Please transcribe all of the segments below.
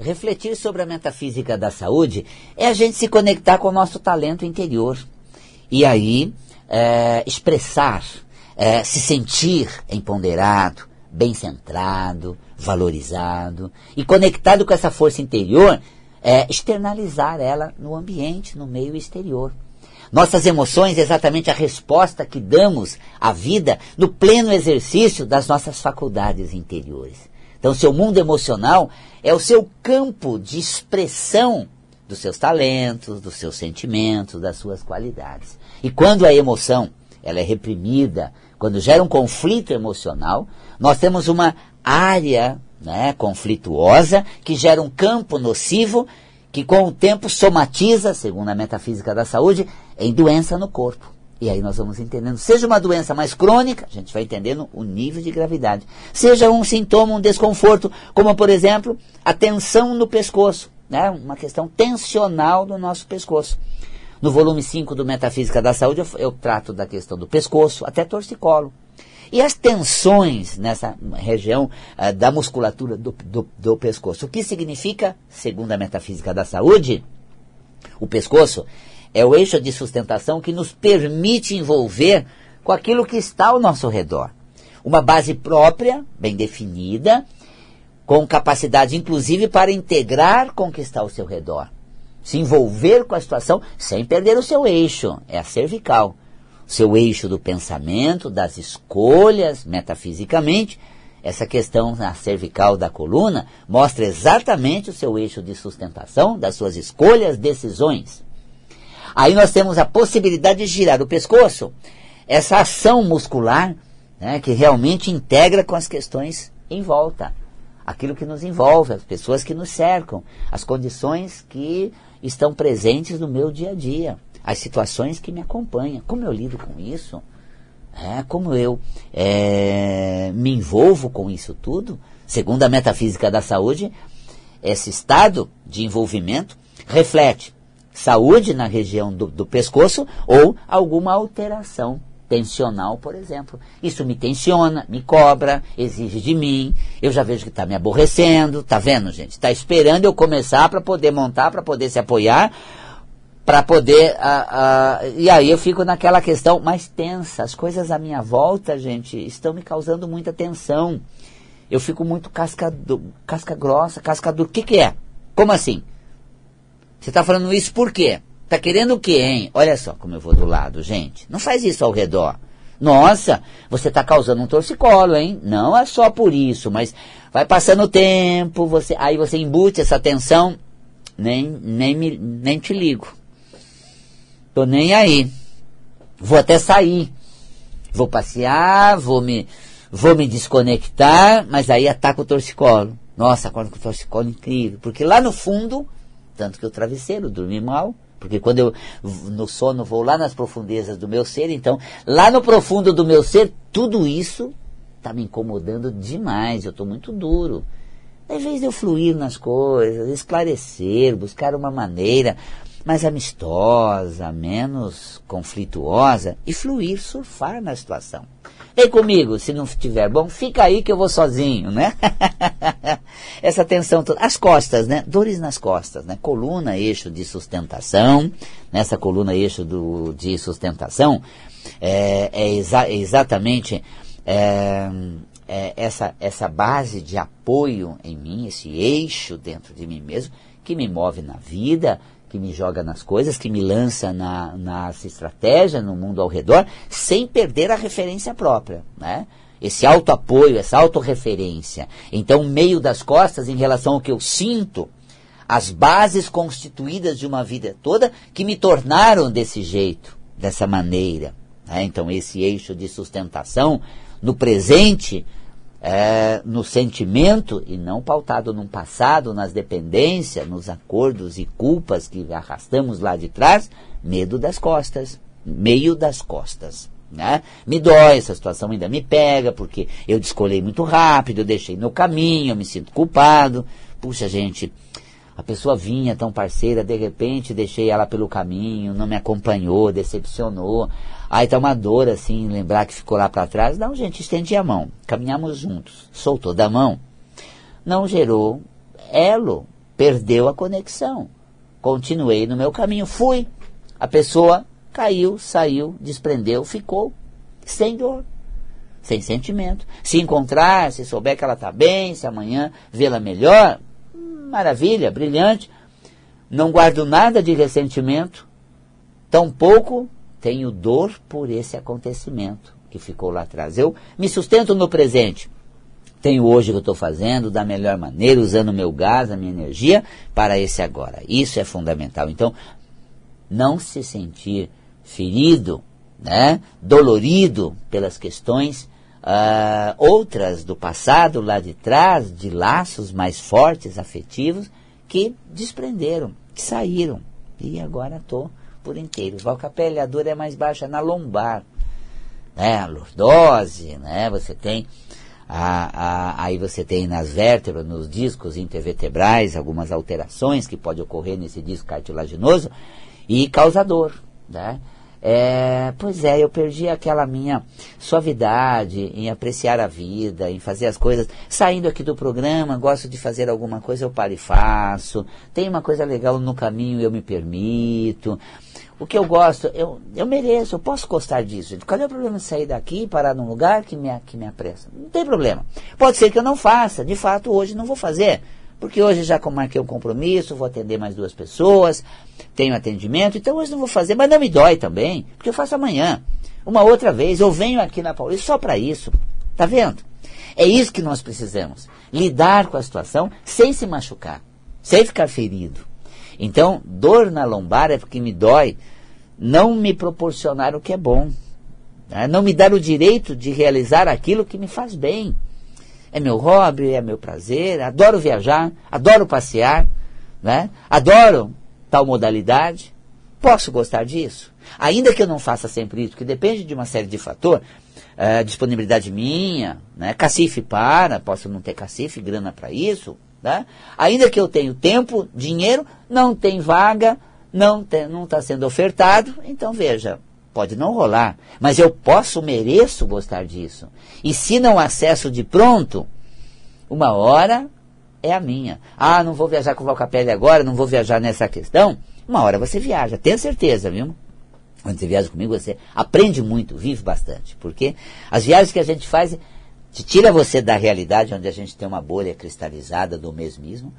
refletir sobre a metafísica da saúde é a gente se conectar com o nosso talento interior. E aí, é, expressar, é, se sentir empoderado, bem centrado, valorizado e conectado com essa força interior, é, externalizar ela no ambiente, no meio exterior. Nossas emoções é exatamente a resposta que damos à vida no pleno exercício das nossas faculdades interiores. Então, seu mundo emocional é o seu campo de expressão dos seus talentos, dos seus sentimentos, das suas qualidades. E quando a emoção ela é reprimida, quando gera um conflito emocional, nós temos uma área né, conflituosa que gera um campo nocivo que com o tempo somatiza, segundo a metafísica da saúde, em doença no corpo. E aí nós vamos entendendo. Seja uma doença mais crônica, a gente vai entendendo o nível de gravidade. Seja um sintoma, um desconforto, como por exemplo, a tensão no pescoço, né? uma questão tensional do nosso pescoço. No volume 5 do Metafísica da Saúde, eu, eu trato da questão do pescoço, até torcicolo. E as tensões nessa região uh, da musculatura do, do, do pescoço. O que significa, segundo a metafísica da saúde, o pescoço é o eixo de sustentação que nos permite envolver com aquilo que está ao nosso redor. Uma base própria, bem definida, com capacidade inclusive para integrar com o que está ao seu redor. Se envolver com a situação sem perder o seu eixo, é a cervical seu eixo do pensamento, das escolhas, metafisicamente. Essa questão na cervical da coluna mostra exatamente o seu eixo de sustentação das suas escolhas, decisões. Aí nós temos a possibilidade de girar o pescoço, essa ação muscular né, que realmente integra com as questões em volta. Aquilo que nos envolve, as pessoas que nos cercam, as condições que estão presentes no meu dia a dia as situações que me acompanham. Como eu lido com isso? É, como eu é, me envolvo com isso tudo? Segundo a metafísica da saúde, esse estado de envolvimento reflete saúde na região do, do pescoço ou alguma alteração tensional, por exemplo. Isso me tensiona, me cobra, exige de mim. Eu já vejo que está me aborrecendo, tá vendo, gente? Está esperando eu começar para poder montar, para poder se apoiar, para poder. Uh, uh, e aí eu fico naquela questão mais tensa. As coisas à minha volta, gente, estão me causando muita tensão. Eu fico muito casca, do, casca grossa, casca dura. O que, que é? Como assim? Você está falando isso por quê? Tá querendo o quê, hein? Olha só como eu vou do lado, gente. Não faz isso ao redor. Nossa, você está causando um torcicolo, hein? Não é só por isso, mas vai passando o tempo, você, aí você embute essa tensão, nem, nem, me, nem te ligo. Tô nem aí. Vou até sair. Vou passear, vou me, vou me desconectar, mas aí ataca o torcicolo. Nossa, acordo com o torcicolo incrível. Porque lá no fundo, tanto que o travesseiro, dormi mal, porque quando eu no sono vou lá nas profundezas do meu ser, então lá no profundo do meu ser, tudo isso está me incomodando demais. Eu estou muito duro. Invés de eu fluir nas coisas, esclarecer, buscar uma maneira mais amistosa, menos conflituosa e fluir, surfar na situação. Vem comigo, se não estiver bom, fica aí que eu vou sozinho, né? Essa tensão toda. As costas, né? Dores nas costas, né? Coluna, eixo de sustentação. Nessa coluna, eixo do, de sustentação, é, é, exa é exatamente é, é, essa, essa base de apoio em mim, esse eixo dentro de mim mesmo, que me move na vida, que me joga nas coisas, que me lança na, na estratégia, no mundo ao redor, sem perder a referência própria, né? Esse auto-apoio, essa autorreferência. Então, meio das costas, em relação ao que eu sinto, as bases constituídas de uma vida toda que me tornaram desse jeito, dessa maneira. Né? Então, esse eixo de sustentação no presente é, no sentimento e não pautado num passado, nas dependências, nos acordos e culpas que arrastamos lá de trás, medo das costas, meio das costas. Né? Me dói, essa situação ainda me pega, porque eu descolei muito rápido, eu deixei no caminho, eu me sinto culpado. Puxa, gente, a pessoa vinha tão parceira, de repente deixei ela pelo caminho, não me acompanhou, decepcionou. Aí tá uma dor assim, lembrar que ficou lá para trás. Não, gente, estendi a mão. Caminhamos juntos. Soltou da mão. Não gerou elo perdeu a conexão. Continuei no meu caminho, fui. A pessoa caiu, saiu, desprendeu, ficou sem dor, sem sentimento. Se encontrar, se souber que ela está bem, se amanhã vê-la melhor, maravilha, brilhante. Não guardo nada de ressentimento, tampouco tenho dor por esse acontecimento que ficou lá atrás. Eu me sustento no presente. Tenho hoje o que estou fazendo da melhor maneira, usando o meu gás, a minha energia para esse agora. Isso é fundamental. Então, não se sentir ferido, né, dolorido pelas questões uh, outras do passado, lá de trás, de laços mais fortes, afetivos, que desprenderam, que saíram. E agora estou por inteiro. Valcapelli, a dor é mais baixa na lombar. Né? A lordose, né? Você tem. A, a, aí você tem nas vértebras, nos discos intervertebrais, algumas alterações que pode ocorrer nesse disco cartilaginoso e causa dor. Né? É, pois é, eu perdi aquela minha suavidade em apreciar a vida, em fazer as coisas. Saindo aqui do programa, gosto de fazer alguma coisa, eu paro e faço. Tem uma coisa legal no caminho, eu me permito. O que eu gosto, eu, eu mereço, eu posso gostar disso. Qual é o problema de sair daqui e parar num lugar que me, que me apressa? Não tem problema. Pode ser que eu não faça, de fato, hoje não vou fazer. Porque hoje já marquei um compromisso, vou atender mais duas pessoas, tenho atendimento, então hoje não vou fazer, mas não me dói também, porque eu faço amanhã. Uma outra vez, eu venho aqui na Paulista só para isso. Tá vendo? É isso que nós precisamos. Lidar com a situação sem se machucar, sem ficar ferido. Então, dor na lombar é porque me dói não me proporcionar o que é bom. Né? Não me dar o direito de realizar aquilo que me faz bem é meu hobby, é meu prazer, adoro viajar, adoro passear, né? adoro tal modalidade. Posso gostar disso? Ainda que eu não faça sempre isso, que depende de uma série de fatores, é, disponibilidade minha, né? cacife para, posso não ter cacife, grana para isso, né? ainda que eu tenha tempo, dinheiro, não tem vaga, não está sendo ofertado, então veja, Pode não rolar, mas eu posso, mereço gostar disso. E se não acesso de pronto, uma hora é a minha. Ah, não vou viajar com o Valcapelli agora, não vou viajar nessa questão. Uma hora você viaja, tenha certeza, viu? Quando você viaja comigo, você aprende muito, vive bastante. Porque as viagens que a gente faz te tira você da realidade, onde a gente tem uma bolha cristalizada do mesmismo,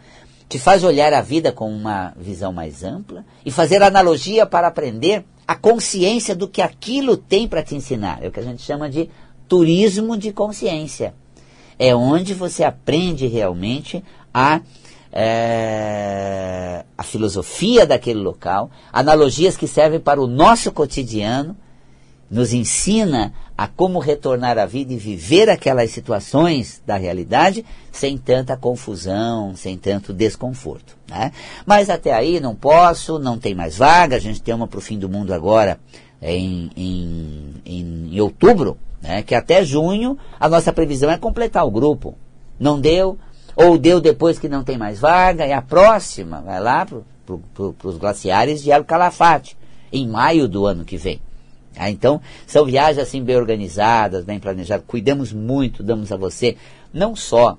te faz olhar a vida com uma visão mais ampla e fazer analogia para aprender a consciência do que aquilo tem para te ensinar. É o que a gente chama de turismo de consciência. É onde você aprende realmente a, é, a filosofia daquele local, analogias que servem para o nosso cotidiano, nos ensina a como retornar à vida e viver aquelas situações da realidade sem tanta confusão, sem tanto desconforto. Né? Mas até aí não posso, não tem mais vaga, a gente tem uma para o fim do mundo agora em, em, em, em outubro, né? que até junho a nossa previsão é completar o grupo. Não deu, ou deu depois que não tem mais vaga, e a próxima vai lá para pro, pro, os glaciares de El Calafate, em maio do ano que vem. Ah, então, são viagens assim bem organizadas, bem planejadas. Cuidamos muito, damos a você não só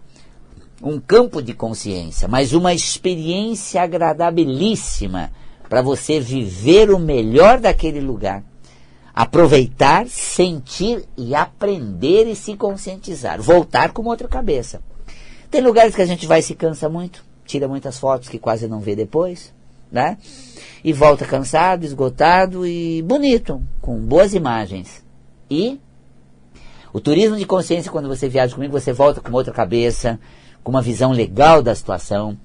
um campo de consciência, mas uma experiência agradabilíssima para você viver o melhor daquele lugar. Aproveitar, sentir e aprender e se conscientizar. Voltar com outra cabeça. Tem lugares que a gente vai e se cansa muito, tira muitas fotos que quase não vê depois, né? e volta cansado, esgotado e bonito, com boas imagens. E o turismo de consciência, quando você viaja comigo, você volta com outra cabeça, com uma visão legal da situação.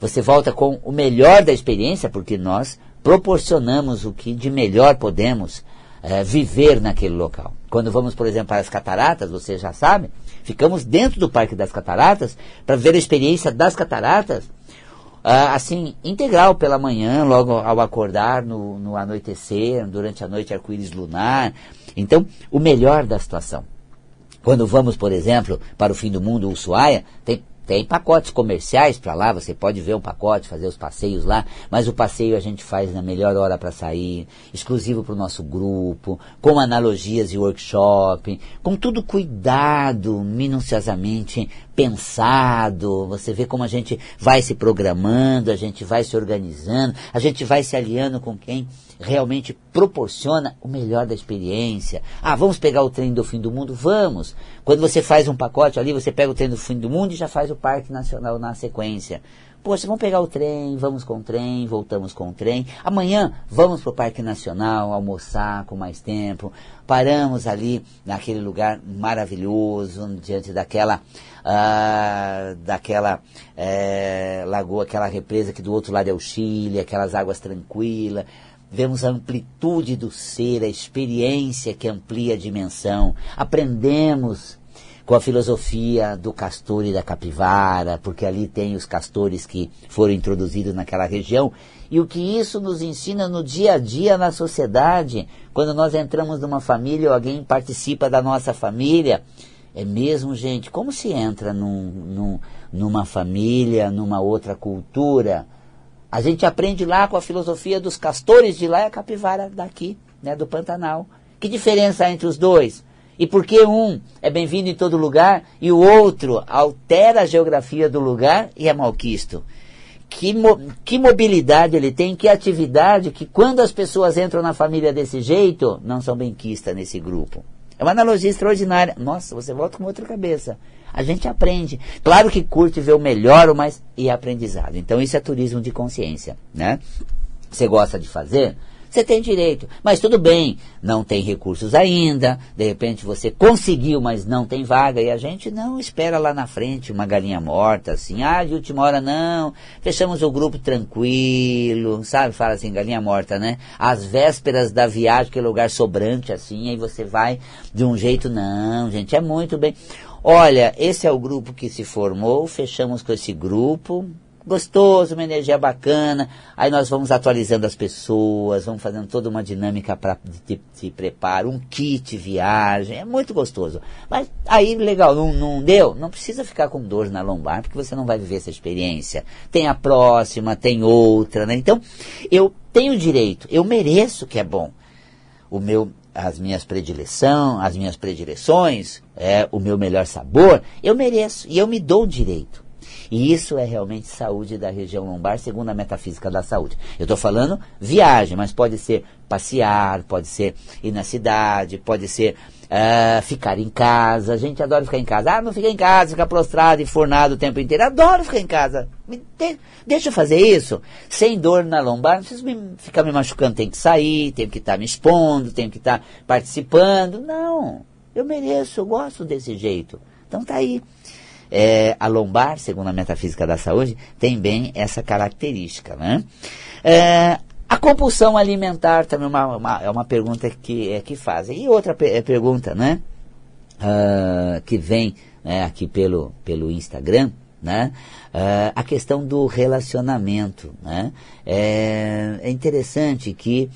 Você volta com o melhor da experiência, porque nós proporcionamos o que de melhor podemos é, viver naquele local. Quando vamos, por exemplo, para as cataratas, você já sabe, ficamos dentro do Parque das Cataratas para ver a experiência das cataratas ah, assim, integral pela manhã, logo ao acordar, no, no anoitecer, durante a noite arco-íris lunar. Então, o melhor da situação. Quando vamos, por exemplo, para o fim do mundo, Ushuaia, tem tem pacotes comerciais para lá, você pode ver um pacote, fazer os passeios lá, mas o passeio a gente faz na melhor hora para sair, exclusivo para o nosso grupo, com analogias e workshop, com tudo cuidado minuciosamente pensado, você vê como a gente vai se programando, a gente vai se organizando, a gente vai se aliando com quem realmente proporciona o melhor da experiência. Ah, vamos pegar o trem do fim do mundo? Vamos! Quando você faz um pacote ali, você pega o trem do fim do mundo e já faz o Parque Nacional na sequência. Poxa, vamos pegar o trem, vamos com o trem, voltamos com o trem. Amanhã vamos para o Parque Nacional almoçar com mais tempo. Paramos ali naquele lugar maravilhoso, diante daquela, ah, daquela é, lagoa, aquela represa que do outro lado é o Chile, aquelas águas tranquilas. Vemos a amplitude do ser, a experiência que amplia a dimensão. Aprendemos com a filosofia do castor e da capivara, porque ali tem os castores que foram introduzidos naquela região, e o que isso nos ensina no dia a dia na sociedade, quando nós entramos numa família ou alguém participa da nossa família. É mesmo, gente, como se entra num, num, numa família, numa outra cultura? A gente aprende lá com a filosofia dos castores de lá e a capivara daqui, né, do Pantanal. Que diferença há entre os dois? E por que um é bem-vindo em todo lugar e o outro altera a geografia do lugar e é malquisto? Que, mo que mobilidade ele tem, que atividade, que quando as pessoas entram na família desse jeito, não são benquistas nesse grupo. É uma analogia extraordinária. Nossa, você volta com outra cabeça. A gente aprende. Claro que curte ver o melhor, o mais e aprendizado. Então isso é turismo de consciência, né? Você gosta de fazer? Você tem direito. Mas tudo bem, não tem recursos ainda, de repente você conseguiu, mas não tem vaga, e a gente não espera lá na frente uma galinha morta, assim, ah, de última hora não, fechamos o grupo tranquilo, sabe? Fala assim, galinha morta, né? Às vésperas da viagem, que é lugar sobrante, assim, aí você vai de um jeito, não, gente, é muito bem. Olha, esse é o grupo que se formou, fechamos com esse grupo, gostoso, uma energia bacana. Aí nós vamos atualizando as pessoas, vamos fazendo toda uma dinâmica para de, de, preparo, um kit viagem, é muito gostoso. Mas aí, legal, não, não deu? Não precisa ficar com dor na lombar, porque você não vai viver essa experiência. Tem a próxima, tem outra, né? Então, eu tenho direito, eu mereço que é bom. O meu as minhas predileção, as minhas predileções, é, o meu melhor sabor, eu mereço e eu me dou o direito. E isso é realmente saúde da região lombar, segundo a metafísica da saúde. Eu estou falando viagem, mas pode ser passear, pode ser ir na cidade, pode ser uh, ficar em casa. A gente adora ficar em casa. Ah, não fica em casa, fica prostrado e fornado o tempo inteiro. Adoro ficar em casa. De, deixa eu fazer isso. Sem dor na lombar, não preciso me, ficar me machucando. Tenho que sair, tenho que estar tá me expondo, tenho que estar tá participando. Não, eu mereço, eu gosto desse jeito. Então tá aí. É, a lombar, segundo a metafísica da saúde, tem bem essa característica. Né? É, a compulsão alimentar também é uma, uma, é uma pergunta que, é, que fazem. E outra é, pergunta, né? Uh, que vem né, aqui pelo, pelo Instagram, né? Uh, a questão do relacionamento, né? É, é interessante que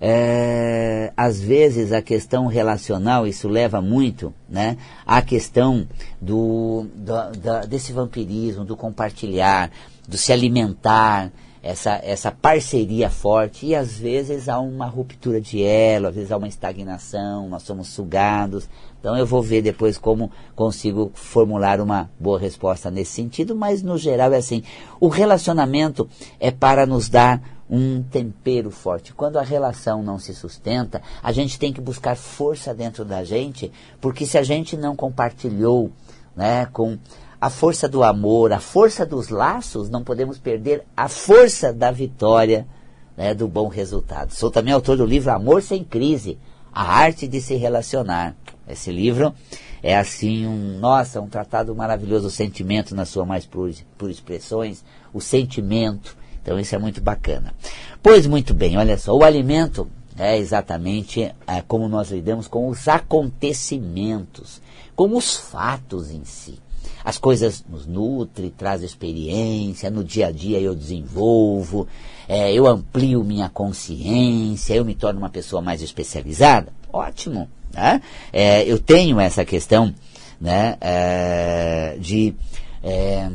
é, às vezes a questão relacional, isso leva muito, né? A questão do, do, desse vampirismo, do compartilhar, do se alimentar, essa, essa parceria forte, e às vezes há uma ruptura de elo, às vezes há uma estagnação, nós somos sugados. Então eu vou ver depois como consigo formular uma boa resposta nesse sentido, mas no geral é assim, o relacionamento é para nos dar um tempero forte. Quando a relação não se sustenta, a gente tem que buscar força dentro da gente, porque se a gente não compartilhou né, com a força do amor, a força dos laços, não podemos perder a força da vitória, né, do bom resultado. Sou também autor do livro Amor Sem Crise, a arte de se relacionar. Esse livro é assim um, nossa, um tratado maravilhoso, o sentimento na sua mais pura, expressões, o sentimento, então isso é muito bacana. Pois muito bem, olha só, o alimento é exatamente é, como nós lidamos com os acontecimentos, com os fatos em si. As coisas nos nutrem, traz experiência, no dia a dia eu desenvolvo, é, eu amplio minha consciência, eu me torno uma pessoa mais especializada. Ótimo. Né? É, eu tenho essa questão né, é, de é,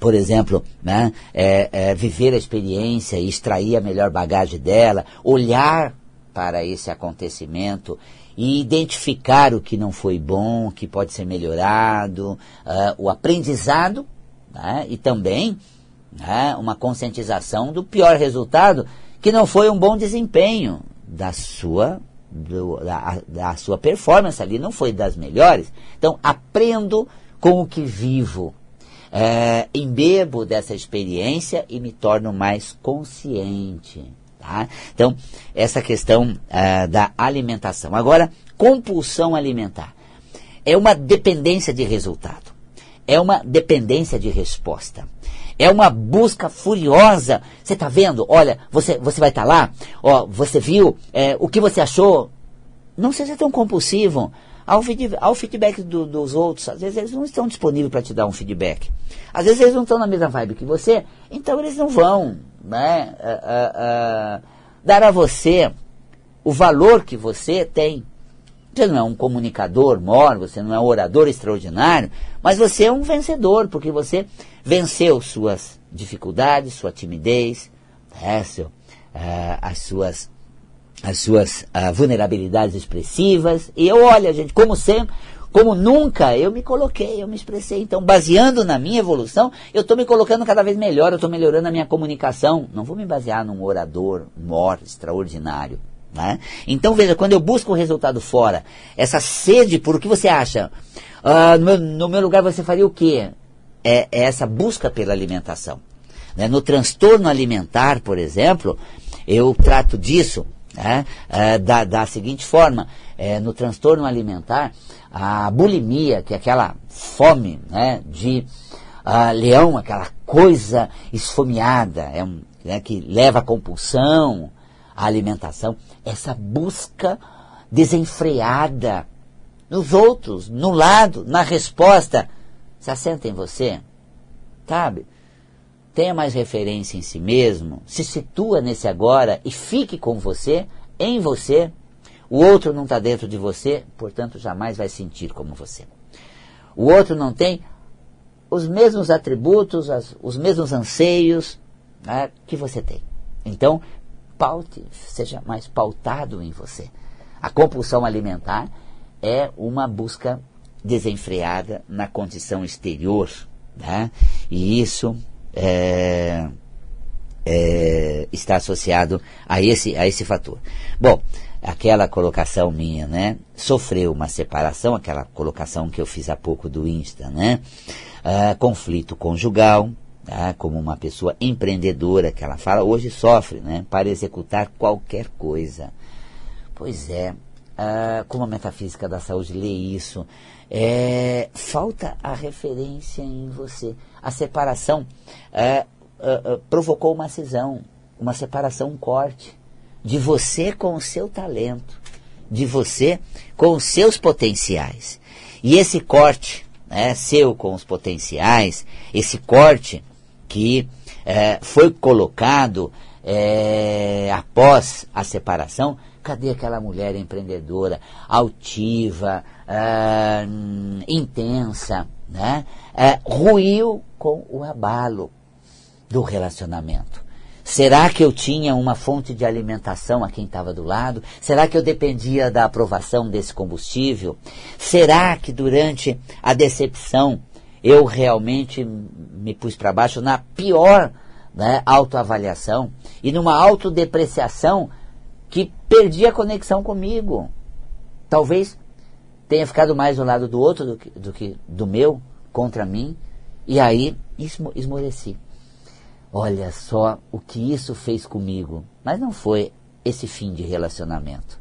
por exemplo, né, é, é, viver a experiência e extrair a melhor bagagem dela, olhar para esse acontecimento e identificar o que não foi bom, o que pode ser melhorado, uh, o aprendizado né, e também né, uma conscientização do pior resultado, que não foi um bom desempenho da sua, do, da, da sua performance ali, não foi das melhores. Então, aprendo com o que vivo. É, embebo dessa experiência e me torno mais consciente. Tá? Então, essa questão é, da alimentação. Agora, compulsão alimentar. É uma dependência de resultado. É uma dependência de resposta. É uma busca furiosa. Você está vendo? Olha, você, você vai estar tá lá. Ó, você viu? É, o que você achou? Não seja tão compulsivo. Ao, feedback, ao feedback do, dos outros, às vezes eles não estão disponíveis para te dar um feedback. Às vezes eles não estão na mesma vibe que você, então eles não vão né, uh, uh, uh, dar a você o valor que você tem. Você não é um comunicador mor, você não é um orador extraordinário, mas você é um vencedor, porque você venceu suas dificuldades, sua timidez, é, seu, as suas as suas uh, vulnerabilidades expressivas. E eu, olha, gente, como sempre, como nunca eu me coloquei, eu me expressei. Então, baseando na minha evolução, eu estou me colocando cada vez melhor, eu estou melhorando a minha comunicação. Não vou me basear num orador mor extraordinário. Né? Então, veja, quando eu busco o resultado fora, essa sede por o que você acha, uh, no, meu, no, meu, lugar você faria o quê? É, é essa busca pela alimentação. Né? No transtorno alimentar, por exemplo, eu trato disso né? É, da, da seguinte forma, é, no transtorno alimentar, a bulimia, que é aquela fome né, de uh, leão, aquela coisa esfomeada, é um, né, que leva à compulsão, à alimentação, essa busca desenfreada nos outros, no lado, na resposta, se assenta em você, sabe? Tenha mais referência em si mesmo, se situa nesse agora e fique com você, em você. O outro não está dentro de você, portanto jamais vai sentir como você. O outro não tem os mesmos atributos, as, os mesmos anseios né, que você tem. Então, paute, seja mais pautado em você. A compulsão alimentar é uma busca desenfreada na condição exterior. Né? E isso é, é, está associado a esse, a esse fator. Bom, aquela colocação minha, né? Sofreu uma separação, aquela colocação que eu fiz há pouco do Insta, né? Ah, conflito conjugal, tá? como uma pessoa empreendedora que ela fala, hoje sofre, né? Para executar qualquer coisa. Pois é, ah, como a metafísica da saúde lê isso, é, falta a referência em você. A separação é, é, provocou uma cisão, uma separação, um corte de você com o seu talento, de você com os seus potenciais. E esse corte né, seu com os potenciais, esse corte que é, foi colocado é, após a separação, cadê aquela mulher empreendedora, altiva, é, intensa, né? É, ruiu com o abalo do relacionamento. Será que eu tinha uma fonte de alimentação a quem estava do lado? Será que eu dependia da aprovação desse combustível? Será que durante a decepção eu realmente me pus para baixo na pior né, autoavaliação e numa autodepreciação que perdi a conexão comigo? Talvez tenha ficado mais do lado do outro do que do, que do meu, contra mim, e aí esmoreci. Olha só o que isso fez comigo. Mas não foi esse fim de relacionamento.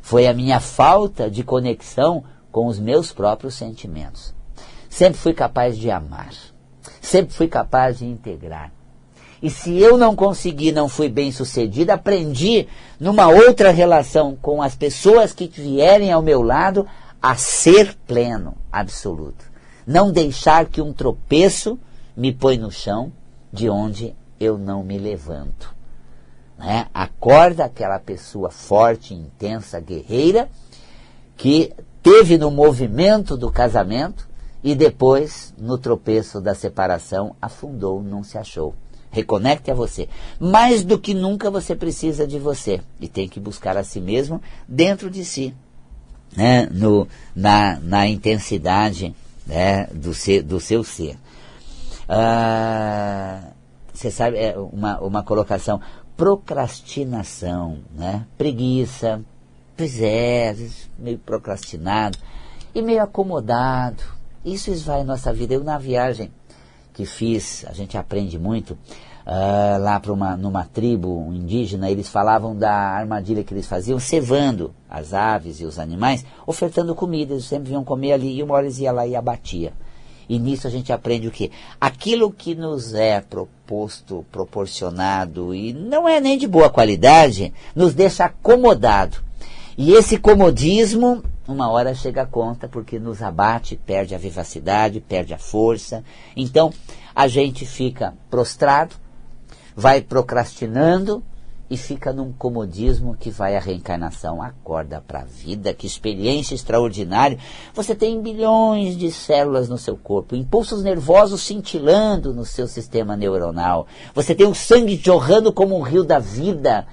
Foi a minha falta de conexão com os meus próprios sentimentos. Sempre fui capaz de amar. Sempre fui capaz de integrar. E se eu não consegui, não fui bem sucedido, aprendi numa outra relação com as pessoas que vierem ao meu lado a ser pleno, absoluto. Não deixar que um tropeço me põe no chão de onde eu não me levanto. Né? Acorda aquela pessoa forte, intensa, guerreira, que teve no movimento do casamento e depois, no tropeço da separação, afundou, não se achou. Reconecte a você. Mais do que nunca você precisa de você e tem que buscar a si mesmo dentro de si. Né, no, na, na intensidade né, do, ser, do seu ser. Ah, você sabe, é uma, uma colocação, procrastinação, né? preguiça, pois é, meio procrastinado e meio acomodado. Isso esvai nossa vida. Eu na viagem que fiz, a gente aprende muito, uh, lá para uma, numa tribo indígena, eles falavam da armadilha que eles faziam, cevando as aves e os animais, ofertando comida, eles sempre vinham comer ali, e uma hora eles iam lá e abatia. E nisso a gente aprende o quê? Aquilo que nos é proposto, proporcionado, e não é nem de boa qualidade, nos deixa acomodado. E esse comodismo, uma hora chega a conta, porque nos abate, perde a vivacidade, perde a força. Então, a gente fica prostrado, vai procrastinando e fica num comodismo que vai à reencarnação. Acorda para a vida, que experiência extraordinária. Você tem bilhões de células no seu corpo, impulsos nervosos cintilando no seu sistema neuronal. Você tem o sangue jorrando como um rio da vida.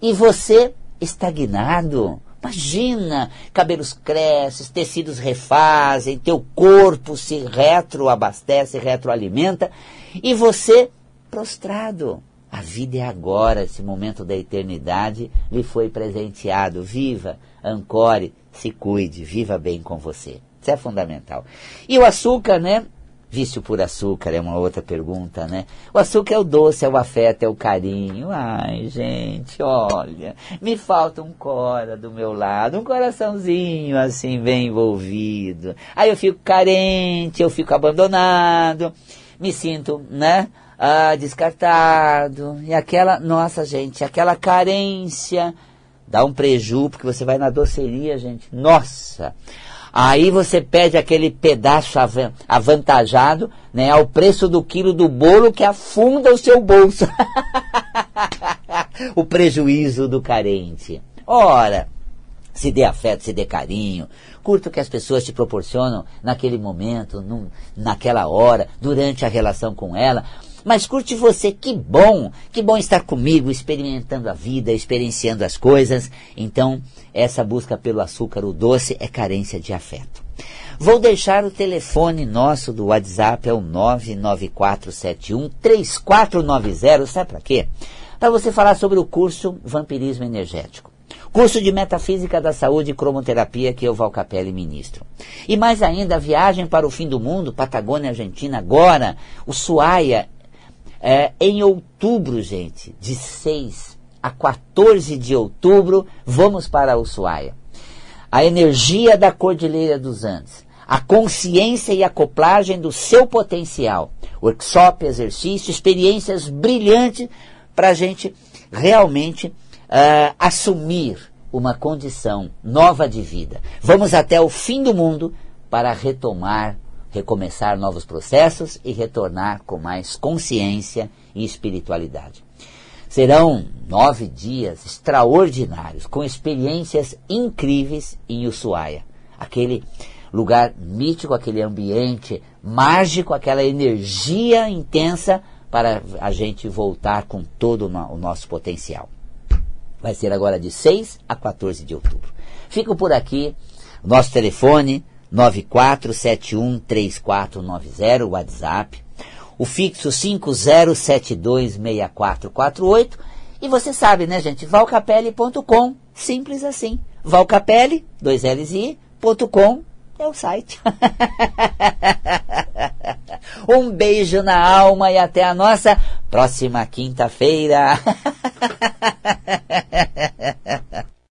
E você estagnado. Imagina, cabelos crescem, tecidos refazem, teu corpo se retroabastece, retroalimenta e você prostrado. A vida é agora, esse momento da eternidade lhe foi presenteado. Viva, ancore, se cuide, viva bem com você. Isso é fundamental. E o açúcar, né? Vício por açúcar é uma outra pergunta, né? O açúcar é o doce, é o afeto, é o carinho. Ai, gente, olha, me falta um cora do meu lado, um coraçãozinho assim, bem envolvido. Aí eu fico carente, eu fico abandonado, me sinto, né? Ah, descartado. E aquela, nossa, gente, aquela carência dá um preju, porque você vai na doceria, gente. Nossa! Aí você pede aquele pedaço avantajado, né, ao preço do quilo do bolo que afunda o seu bolso. o prejuízo do carente. Ora, se dê afeto, se dê carinho, curta o que as pessoas te proporcionam naquele momento, num, naquela hora, durante a relação com ela. Mas curte você, que bom, que bom estar comigo, experimentando a vida, experienciando as coisas. Então, essa busca pelo açúcar, o doce, é carência de afeto. Vou deixar o telefone nosso do WhatsApp, é o 994713490. Sabe para quê? Para você falar sobre o curso Vampirismo Energético. Curso de Metafísica da Saúde e Cromoterapia que eu, Valcapelli, ministro. E mais ainda, a viagem para o fim do mundo, Patagônia, Argentina, agora, o Suaia é, em outubro, gente, de 6 a 14 de outubro, vamos para Ushuaia. A energia da Cordilheira dos Andes, a consciência e acoplagem do seu potencial, workshop, exercício, experiências brilhantes para a gente realmente uh, assumir uma condição nova de vida. Vamos até o fim do mundo para retomar recomeçar novos processos e retornar com mais consciência e espiritualidade. Serão nove dias extraordinários, com experiências incríveis em Ushuaia, aquele lugar mítico, aquele ambiente mágico, aquela energia intensa para a gente voltar com todo o nosso potencial. Vai ser agora de 6 a 14 de outubro. Fico por aqui, nosso telefone 94713490, WhatsApp. O fixo 50726448. E você sabe, né, gente? valcapelli.com, simples assim. Valcapelli, dois L's e com é o site. um beijo na alma e até a nossa próxima quinta-feira.